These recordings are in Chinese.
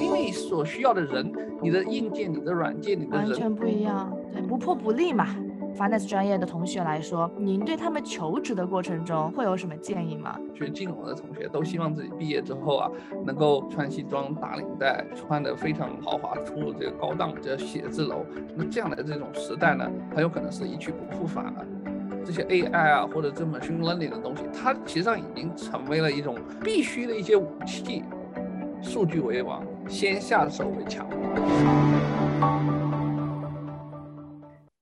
因为所需要的人，你的硬件、你的软件、你的人完全不一样，对，不破不立嘛。finance 专业的同学来说，您对他们求职的过程中会有什么建议吗？学金融的同学都希望自己毕业之后啊，能够穿西装打领带，穿的非常豪华，出入这个高档的写字楼。那这样的这种时代呢，很有可能是一去不复返了。这些 AI 啊，或者这么 machine learning 的东西，它实际上已经成为了一种必须的一些武器。数据为王，先下手为强。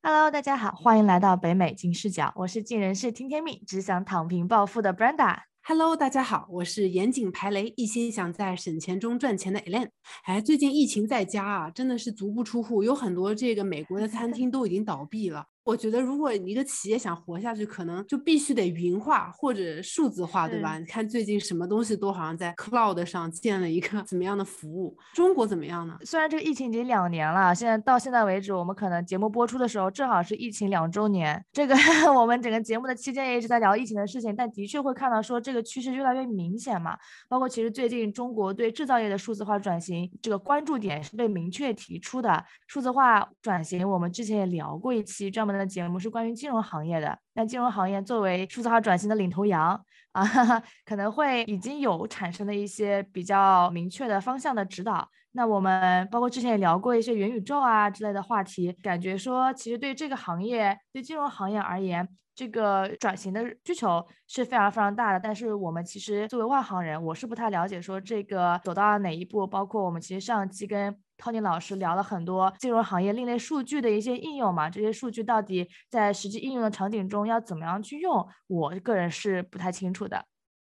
Hello，大家好，欢迎来到北美金视角，我是尽人事听天命，只想躺平暴富的 Brenda。Hello，大家好，我是严谨排雷，一心想在省钱中赚钱的 Elaine。哎，最近疫情在家啊，真的是足不出户，有很多这个美国的餐厅都已经倒闭了。我觉得，如果一个企业想活下去，可能就必须得云化或者数字化，对吧？你看最近什么东西都好像在 cloud 上建了一个怎么样的服务？中国怎么样呢？虽然这个疫情已经两年了，现在到现在为止，我们可能节目播出的时候正好是疫情两周年。这个 我们整个节目的期间也一直在聊疫情的事情，但的确会看到说这个趋势越来越明显嘛。包括其实最近中国对制造业的数字化转型这个关注点是被明确提出的。数字化转型，我们之前也聊过一期专门的。的节目是关于金融行业的，那金融行业作为数字化转型的领头羊 啊，可能会已经有产生的一些比较明确的方向的指导。那我们包括之前也聊过一些元宇宙啊之类的话题，感觉说其实对这个行业，对金融行业而言，这个转型的需求是非常非常大的。但是我们其实作为外行人，我是不太了解说这个走到了哪一步。包括我们其实上期跟 Tony 老师聊了很多金融行业另类数据的一些应用嘛，这些数据到底在实际应用的场景中要怎么样去用，我个人是不太清楚的。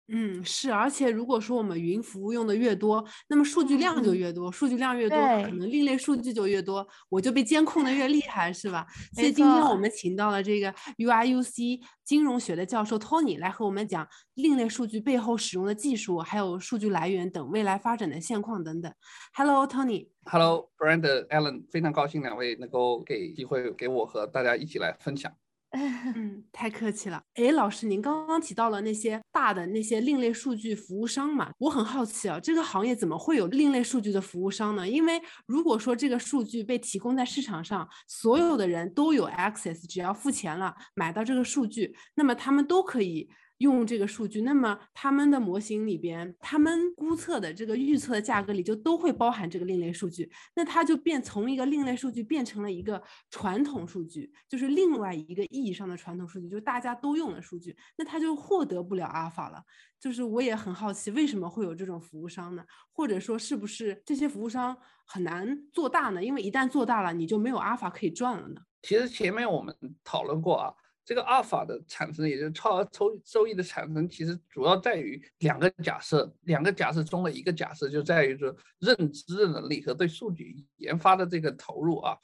嗯，是，而且如果说我们云服务用的越多，那么数据量就越多，数据量越多，可能另类数据就越多，我就被监控的越厉害，是吧？所以今天我们请到了这个 UIUC 金融学的教授 Tony 来和我们讲另类数据背后使用的技术，还有数据来源等未来发展的现况等等。Hello，Tony。Hello，Brand，Allen，非常高兴两位能够给机会给我和大家一起来分享。嗯，太客气了。哎，老师，您刚刚提到了那些大的那些另类数据服务商嘛？我很好奇啊，这个行业怎么会有另类数据的服务商呢？因为如果说这个数据被提供在市场上，所有的人都有 access，只要付钱了买到这个数据，那么他们都可以。用这个数据，那么他们的模型里边，他们估测的这个预测的价格里就都会包含这个另类数据，那它就变从一个另类数据变成了一个传统数据，就是另外一个意义上的传统数据，就是大家都用的数据，那它就获得不了阿尔法了。就是我也很好奇，为什么会有这种服务商呢？或者说，是不是这些服务商很难做大呢？因为一旦做大了，你就没有阿尔法可以赚了呢？其实前面我们讨论过啊。这个阿尔法的产生，也就是超额收收益的产生，其实主要在于两个假设，两个假设中的一个假设就在于说认知的能力和对数据研发的这个投入啊。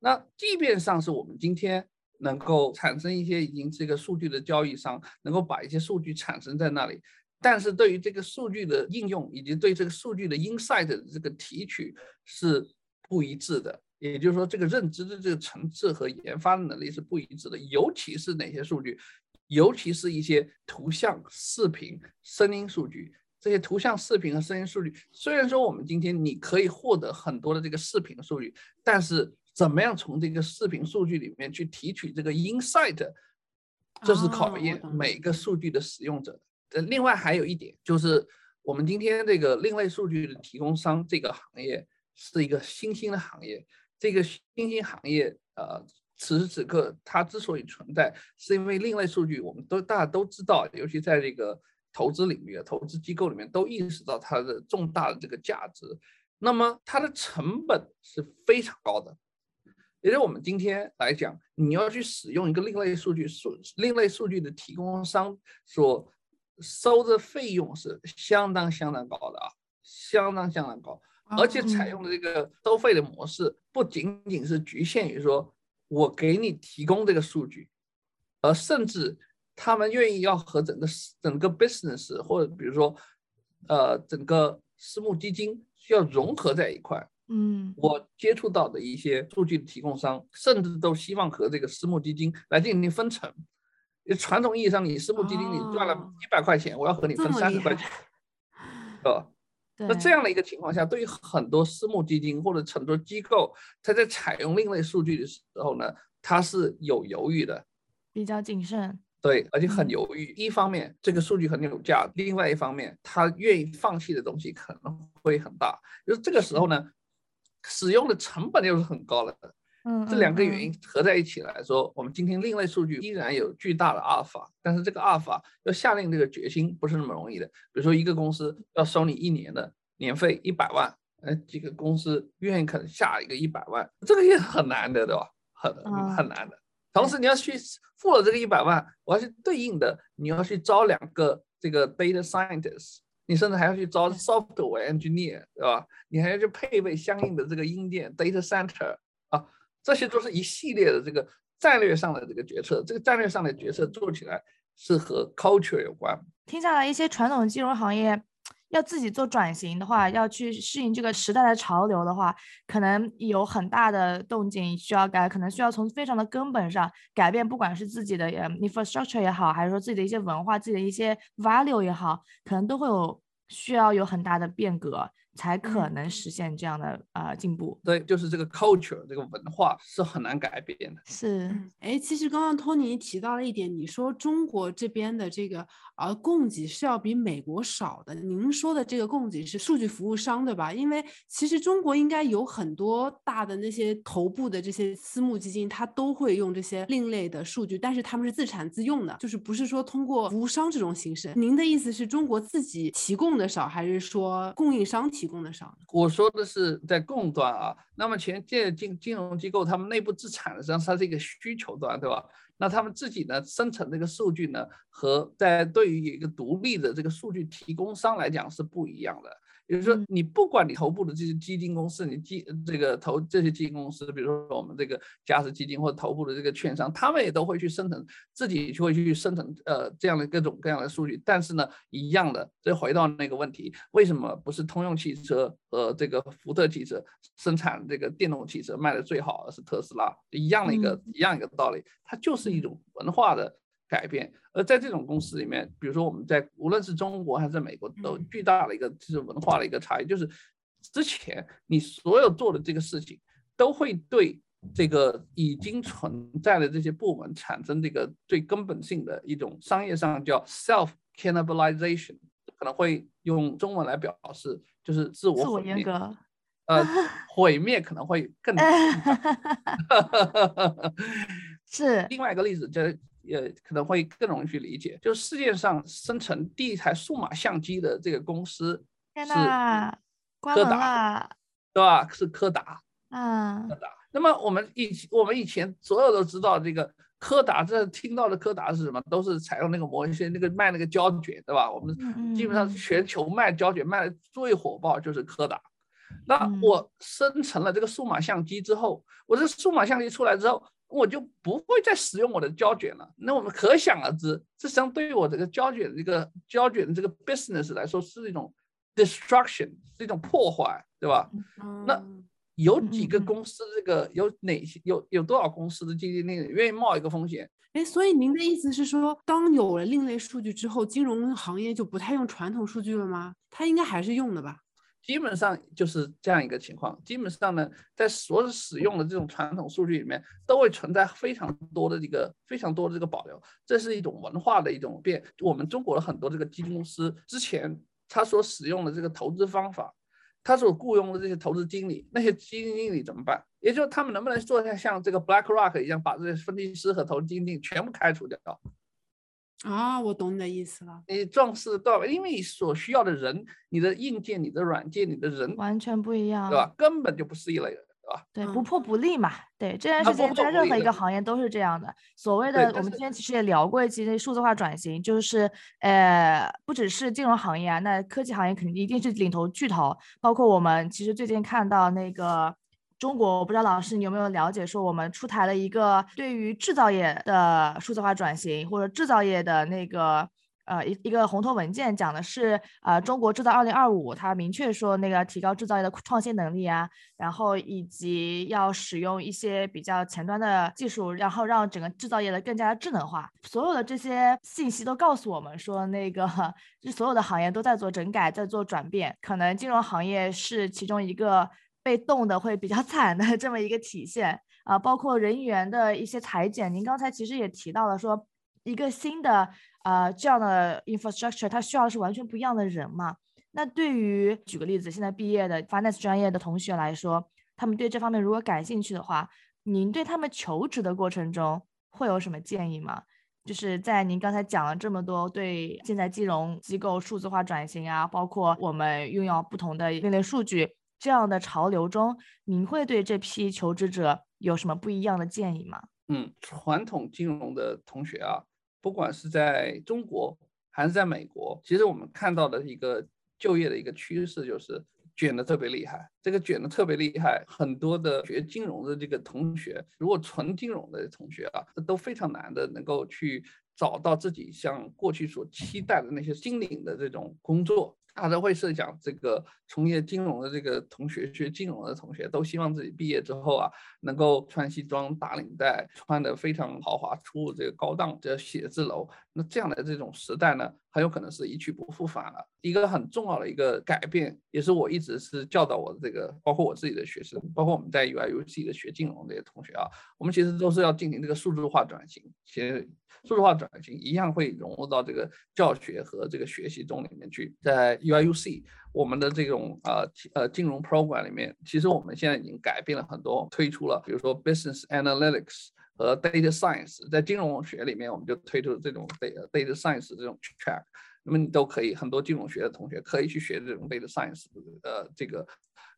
那即便上是我们今天能够产生一些已经这个数据的交易商，能够把一些数据产生在那里，但是对于这个数据的应用以及对这个数据的 insight 的这个提取是不一致的。也就是说，这个认知的这个层次和研发的能力是不一致的，尤其是哪些数据，尤其是一些图像、视频、声音数据。这些图像、视频和声音数据，虽然说我们今天你可以获得很多的这个视频数据，但是怎么样从这个视频数据里面去提取这个 insight，这是考验每个数据的使用者的。另外还有一点就是，我们今天这个另类数据的提供商这个行业是一个新兴的行业。这个新兴行业，呃，此时此刻它之所以存在，是因为另类数据，我们都大家都知道，尤其在这个投资领域、投资机构里面，都意识到它的重大的这个价值。那么它的成本是非常高的，也就我们今天来讲，你要去使用一个另类数据所另类数据的提供商所收的费用是相当相当高的啊，相当相当高。而且采用的这个收费的模式，不仅仅是局限于说我给你提供这个数据，而甚至他们愿意要和整个整个 business 或者比如说呃整个私募基金需要融合在一块。嗯，我接触到的一些数据的提供商，甚至都希望和这个私募基金来进行分成。传统意义上，你私募基金你赚了一百块钱，我要和你分三十块钱，是吧？对，那这样的一个情况下，对于很多私募基金或者很多机构，它在采用另类数据的时候呢，它是有犹豫的，比较谨慎。对，而且很嗯犹豫。一方面，这个数据很有价；另外一方面，他愿意放弃的东西可能会很大。就是这个时候呢，使用的成本又是很高的。嗯，这两个原嗯因合在一起来说，我们今天另类数据依然有巨大的阿尔法，但是这个阿尔法要下定这个决心不是那么容易的。比如说，一个公司要收你一年的年费一百万，呃，几个公司愿意肯下一个一百万，这个也很难的，对吧？很啊很难的。同时，你要去付了这个一百万，我要去对应的，你要去招两个这个 data scientist，你甚至还要去招 software engineer，对吧？你还要去配备相应的这个硬件 data center 啊，这些都是一系列的这个战略上的这个决策。这个战略上的决策做起来是和 culture 有关。听下来，一些传统金融行业要自己做转型的话，要去适应这个时代的潮流的话，可能有很大的动静需要改，可能需要从非常的根本上改变，不管是自己的 infrastructure 也好，还是说自己的一些文化、自己的一些 value 也好，可能都会有需要有很大的变革，才可嗯能实现这样的呃进步。对，就是这个 culture 这个文化是很难改变的。是，嗯，哎，其实刚刚托尼提到了一点，你说中国这边的这个呃供给是要比美国少的。您说的这个供给是数据服务商，对吧？因为其实中国应该有很多大的那些头部的这些私募基金，它都会用这些另类的数据，但是他们是自产自用的，就是不是说通过服务商这种形式。您的意思是中国自己提供的少，还是说供应商提提供的少？我说的是在供端啊，那么前借金金融机构他们内部资产的实际上它是一个需求端，对吧？那他们自己呢生成这个数据呢，和在对于一个独立的这个数据提供商来讲是不一样的。也就是说嗯，你不管你头部的这些基金公司，你基这个投这些基金公司，比如说我们这个嘉实基金或者头部的这个券商，他们也都会去生成自己就会去生成呃这样的各种各样的数据。但是呢，一样的，这回到那个问题，为什么不是通用汽车和这个福特汽车生产这个电动汽车卖的最好，而是特斯拉？一样的一个、一样一个道理，它就是一种文化的改变。而在这种公司里面，比如说我们在无论是中国还是美国，都巨大的一个就是文化的一个差异，就是之前你所有做的这个事情，都会对这个已经存在的这些部门产生这个最根本性的一种商业上叫 self cannibalization，可能会用中文来表示，就是自我自我毁灭。阉割。呃，毁灭可能会更 是，另外一个例子，就是也可能会更容易去理解，就是世界上生成第一台数码相机的这个公司是柯达！对吧？是柯达。啊，那么我们以我们以前所有都知道这个柯达，这听到的柯达是什么？都是采用那个模型，那个卖那个胶卷，对吧？我们嗯基本上嗯嗯全球卖胶卷卖的最火爆就是柯达。那嗯我生成了这个数码相机之后，我这数码相机出来之后，我就不会再使用我的胶卷了。那我们可想而知，这实际上对于我这个胶卷这个胶卷的这个 business 来说是一种 destruction，是一种破坏，对吧？那嗯有几个公司，这个有哪些有有多少公司的基金经理愿意冒一个风险？哎，所以您的意思是说，当有了另类数据之后，金融行业就不太用传统数据了吗？它应该还是用的吧？基本上就是这样一个情况。基本上呢，在所使用的这种传统数据里面，都会存在非常多的这个非常多的这个保留。这是一种文化的一种变。我们中国的很多这个基金公司之前他所使用的这个投资方法，他所雇佣的这些投资经理，那些基金经理怎么办？也就是他们能不能做像像这个 BlackRock 一样，把这些分析师和投资经理全部开除掉？啊，我懂你的意思了。你壮士断腕，因为你所需要的人，你的硬件、你的软件、你的人，完全不一样，对吧？根本就不是一类人，对吧？对，不嗯破不立嘛。对，这件啊事情在任何一个行业都是这样的。所谓的，我们之前其实也聊过一期那数字化转型，就是呃，不只是金融行业啊，那科技行业肯定一定是领头巨头。包括我们其实最近看到那个中国，我不知道老师你有没有了解，说我们出台了一个对于制造业的数字化转型或者制造业的那个呃一一个红头文件，讲的是呃中国制造二零二五，它明确说那个提高制造业的创新能力啊，然后以及要使用一些比较前端的技术，然后让整个制造业的更加智能化。所有的这些信息都告诉我们说，那个 所有的行业都在做整改，在做转变，可能金融行业是其中一个被动的会比较 惨的这么一个体现。啊，包括人员的一些裁减，您刚才其实也提到了，说一个新的呃这样的 infrastructure，它需要的是完全不一样的人嘛。那对于举个例子，现在毕业的 finance 专业的同学来说，他们对这方面如果感兴趣的话，您对他们求职的过程中会有什么建议吗？就是在您刚才讲了这么多对现在金融机构数字化转型啊，包括我们运用不同的另类数据这样的潮流中，您会对这批求职者？有什么不一样的建议吗？嗯，传统金融的同学啊，不管是在中国还是在美国，其实我们看到的一个就业的一个趋势就是卷的特别厉害。这个卷的特别厉害，很多的学金融的这个同学，如果纯金融的同学啊，都非常难的能够去找到自己像过去所期待的那些金领的这种工作。大家会设想，这个从业金融的这个同学，学金融的同学，都希望自己毕业之后啊，能够穿西装打领带，穿的非常豪华，出入这个高档的写字楼。那这样的这种时代呢，很有可能是一去不复返了。一个很重要的一个改变，也是我一直是教导我的这个，包括我自己的学生，包括我们在 UIUC 的学金融这些同学啊，我们其实都是要进行这个数字化转型。其实数字化转型一样会融入到这个教学和这个学习中里面去。在 UIUC 我们的这种呃呃金融 program 里面，其实我们现在已经改变了很多，推出了比如说 business analytics。和 data science 在金融学里面，我们就推出这种 data data science 这种 track，那么你都可以，很多金融学的同学可以去学这种 data science 呃这个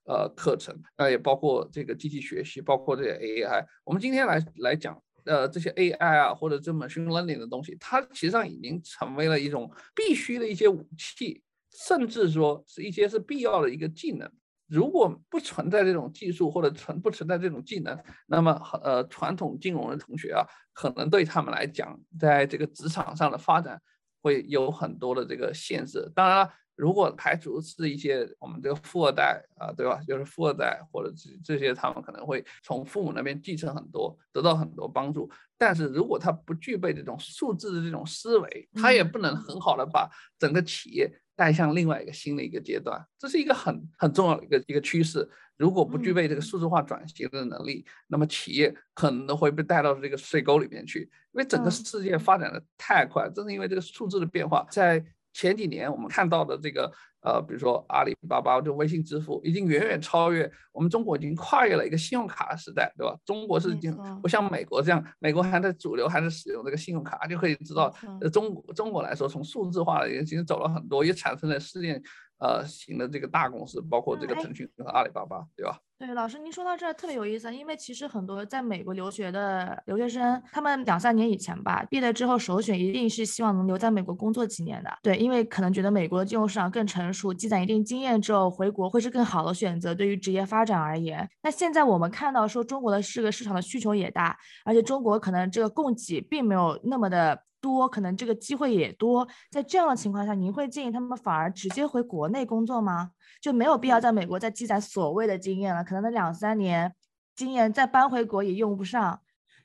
呃课程，那也包括这个机器学习，包括这些 AI。我们今天来来讲，呃这些 AI 啊或者这 machine learning 的东西，它其实上已经成为了一种必须的一些武器，甚至说是一些是必要的一个技能。如果不存在这种技术或者存不存在这种技能，那么呃传统金融的同学啊，可能对他们来讲，在这个职场上的发展会有很多的这个限制。当然了，如果排除是一些我们这个富二代啊，对吧？就是富二代或者这这些，他们可能会从父母那边继承很多，得到很多帮助。但是如果他不具备这种数字的这种思维，他也不能很好的把整个企业。带向另外一个新的一个阶段，这是一个很很重要的一个一个趋势。如果不具备这个数字化转型的能力，那么企业可能会被带到这个水沟里面去，因为整个世界发展的太快，正是因为这个数字的变化，在前几年我们看到的这个。呃，比如说阿里巴巴就微信支付已经远远超越我们中国，已经跨越了一个信用卡的时代，对吧？中国是已经不像美国这样，美国还在主流还在使用这个信用卡，就可以知道，呃，中国中国来说，从数字化也已经走了很多，也产生了世界呃型的这个大公司，包括这个腾讯和阿里巴巴，对吧？对，老师，您说到这儿特别有意思，因为其实很多在美国留学的留学生，他们两三年以前吧，毕业之后首选一定是希望能留在美国工作几年的。对，因为可能觉得美国的金融市场更成熟，积攒一定经验之后回国会是更好的选择。对于职业发展而言，那现在我们看到说中国的这个市场的需求也大，而且中国可能这个供给并没有那么的多，可能这个机会也多。在这样的情况下，您会建议他们反而直接回国内工作吗？就没有必要在美国再积攒所谓的经验了，可能那两三年经验再搬回国也用不上。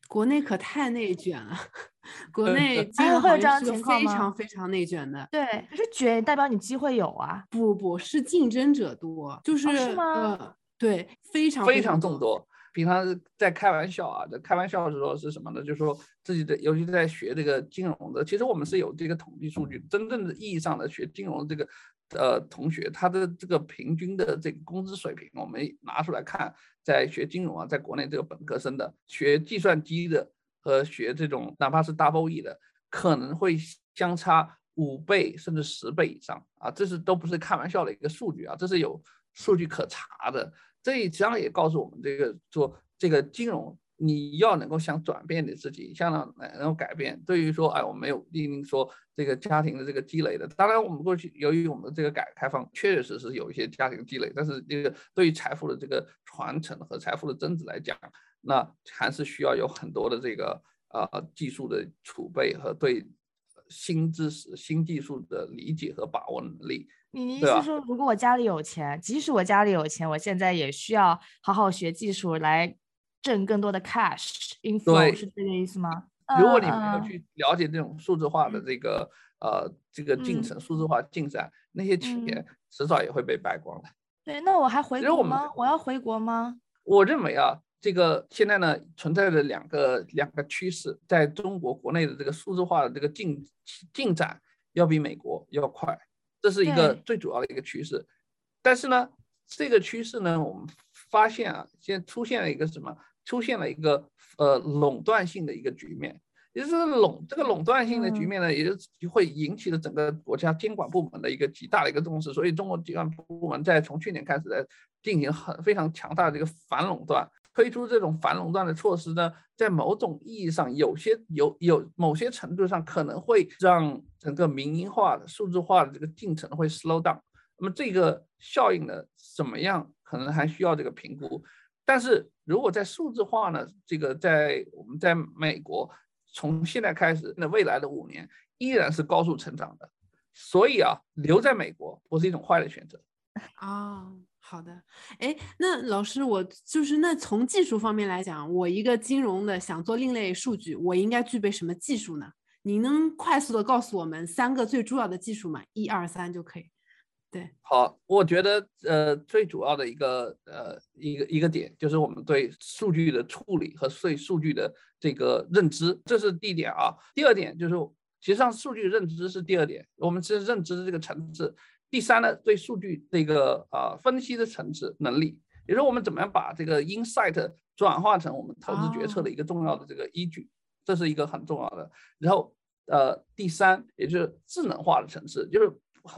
国内可太内卷了，国内金融行业是非常非常内卷的。对，可是卷代表你机会有啊？不不是竞争者多，就是是吗？对，非常非常众多。平常是在开玩笑啊，在开玩笑的时候是什么呢？就是说自己的，尤其在学这个金融的，其实我们是有这个统计数据，真正的意义上的学金融这个。呃，同学，他的这个平均的这个工资水平，我们拿出来看，在学金融啊，在国内这个本科生的学计算机的和学这种哪怕是 double E 的，可能会相差五倍甚至十倍以上啊，这是都不是开玩笑的一个数据啊，这是有数据可查的。这实际上也告诉我们，这个做这个金融。你要能够想转变你自己，想能能够改变。对于说，哎，我没有一定说这个家庭的这个积累的。当然，我们过去由于我们这个改革开放，确实实有一些家庭积累，但是这个对于财富的这个传承和财富的增值来讲，那还是需要有很多的这个呃技术的储备和对新知识、新技术的理解和把握能力。你你意思说，如果我家里有钱，即使我家里有钱，我现在也需要好好学技术来挣更多的 cash inflow，对是这个意思吗？如果你没嗯有去了解这种数字化的这个呃这个进嗯程、数字化进展，那些钱嗯迟早也会被败光的。对，那我还回国吗？我要回国吗？我认为啊，这个现在呢存在着两个两个趋势，在中国国内的这个数字化的这个进进展要比美国要快，这是一个最主要的一个趋势。但是呢，这个趋势呢，我们发现啊，现在出现了一个什么？出现了一个呃垄断性的一个局面，也就是垄这个垄断性的局嗯面呢，也就会引起了整个国家监管部门的一个极大的一个重视。所以，中国监管部门在从去年开始在进行很非常强大的这个反垄断，推出这种反垄断的措施呢，在某种意义上，有些有有某些程度上可能会让整个民营化的数字化的这个进程会 slow down。那么这个效应呢，怎么样？可能还需要这个评估。但是如果在数字化呢，这个在我们在美国，从现在开始，那未来的五年依然是高速成长的。所以啊，留在美国不是一种坏的选择。啊，好的，哎，那老师，我就是那从技术方面来讲，我一个金融的想做另类数据，我应该具备什么技术呢？你能快速的告诉我们三个最重要的技术吗？一二三就可以。对，好，我觉得呃最主要的一个呃一个一个点就是我们对数据的处理和对数据的这个认知，这是第一点啊。第二点就是，其实上数据认知是第二点，我们其实认知的这个层次。第三呢，对数据这个啊、分析的层次能力，也就是我们怎么样把这个 insight 转化成我们投资决策的一个重要的这个依据，这是一个很重要的。然后呃，第三也就是智能化的层次，就是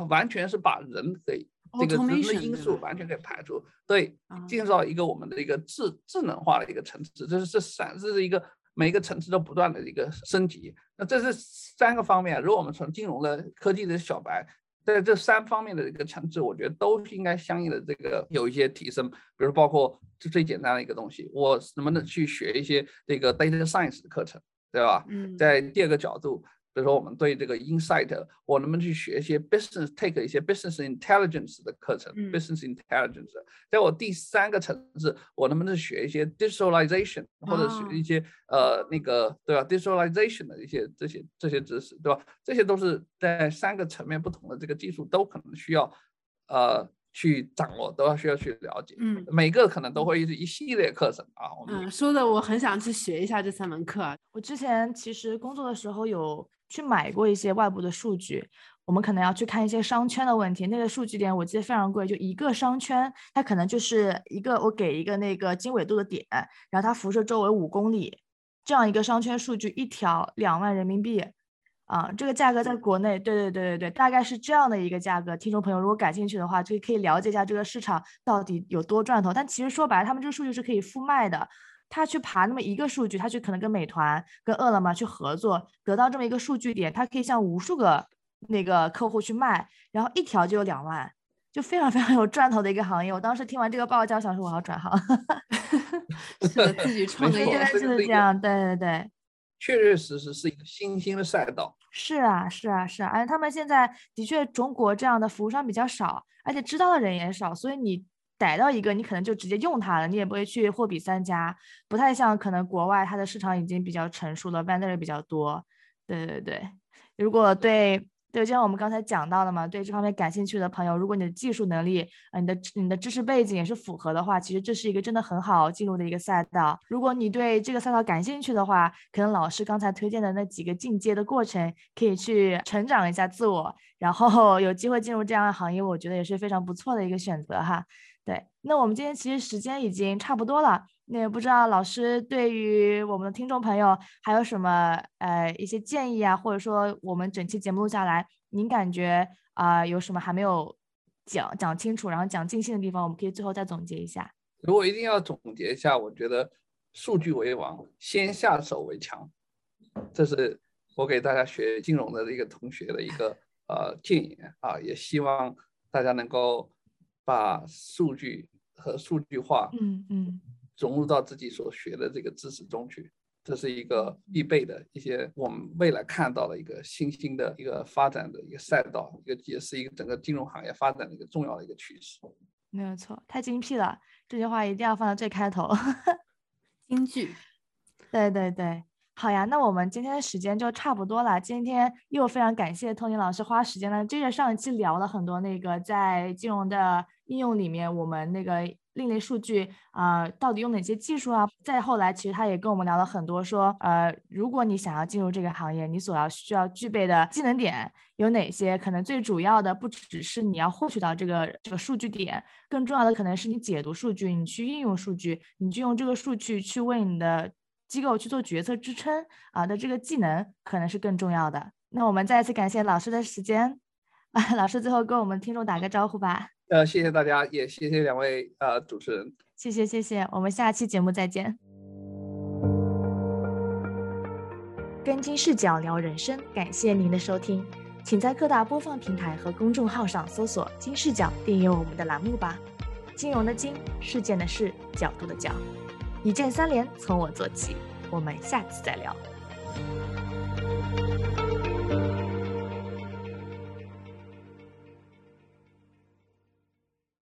完全是把人给这个人的因素完全给排除，对，啊进入到一个我们的一个智智能化的一个层次，这是这三这是一个每一个层次都不断的一个升级。那这是三个方面，如果我们从金融的科技的小白，在这三方面的一个层次，我觉得都应该相应的这个有一些提升，比如包括最最简单的一个东西，我能不能去学一些这个 data science 的课程，对吧？嗯，在第二个角度，比如说我们对这个 insight，我能不能去学一些 business take 一些 business intelligence 的课程、嗯 b u s i n e s s intelligence。在我第三个层次，我能不能学一些 digitalization，或者哦学一些、呃那个对吧 digitalization 的一些这些这些知识，对吧？这些都是在三个层面不同的这个技术都可能需要呃去掌握，都要需要去了解。嗯每个可能都会是一系列课程啊，嗯，说的我很想去学一下这三门课啊。我之前其实工作的时候有去买过一些外部的数据，我们可能要去看一些商圈的问题。那个数据点我记得非常贵，就一个商圈，它可能就是一个我给一个那个经纬度的点，然后它辐射周围五公里，这样一个商圈数据一条两万人民币。啊，这个价格在国内，对对对对对，大概是这样的一个价格。听众朋友如果感兴趣的话，就可以了解一下这个市场到底有多赚头。但其实说白了，他们这个数据是可以复卖的。他去爬那么一个数据，他去可能跟美团、跟饿了么去合作，得到这么一个数据点，他可以向无数个那个客户去卖，然后一条就有两万，就非常非常有赚头的一个行业。我当时听完这个报价，想说我要转行。是的，自己创业就是这样，对对对。确确实实是一个新兴的赛道。是啊，是啊，是啊，而且他们现在的确中国这样的服务商比较少，而且知道的人也少，所以你逮到一个，你可能就直接用它了，你也不会去货比三家，不太像可能国外它的市场已经比较成熟了，vendor 也比较多。对对对，如果对对，就像我们刚才讲到的嘛，对这方面感兴趣的朋友，如果你的技术能力，呃，你的你的知识背景也是符合的话，其实这是一个真的很好进入的一个赛道。如果你对这个赛道感兴趣的话，可能老师刚才推荐的那几个进阶的过程，可以去成长一下自我，然后 有机会进入这样的行业，我觉得也是非常不错的一个选择哈。对，那我们今天其实时间已经差不多了，那也不知道老师对于我们的听众朋友还有什么呃一些建议啊，或者说我们整期节目录下来，您感觉啊、有什么还没有讲讲清楚，然后讲尽兴的地方，我们可以最后再总结一下。如果一定要总结一下，我觉得数据为王，先下手为强，这是我给大家学金融的一个同学的一个呃建议啊，也希望大家能够把数据和数据化嗯嗯，融入到自己所学的这个知识中去。这是一个必备的一些我们未来看到的一个新兴的一个发展的一个赛道，一个也是一个整个金融行业发展的一个重要的一个趋势。没有错，太精辟了，这句话一定要放在最开头。京剧，对对对。好呀，那我们今天的时间就差不多了。今天又非常感谢托尼老师花时间呢，接着上一期聊了很多那个在金融的应用里面，我们那个另类数据啊，到底用哪些技术啊？再后来，其实他也跟我们聊了很多，说呃，如果你想要进入这个行业，你所要需要具备的技能点有哪些？可能最主要的不只是你要获取到这个这个数据点，更重要的可能是你解读数据，你去应用数据，你就用这个数据去为你的。机构去做决策支撑啊的这个技能可能是更重要的。那我们再次感谢老师的时间啊，老师最后跟我们听众打个招呼吧。呃，谢谢大家，也谢谢两位呃主持人。谢谢谢谢，我们下期节目再见。跟金视角聊人生，感谢您的收听，请在各大播放平台和公众号上搜索“金视角”，订阅我们的栏目吧。金融的金，事件的事，角度的角。一键三连，从我做起。我们下次再聊。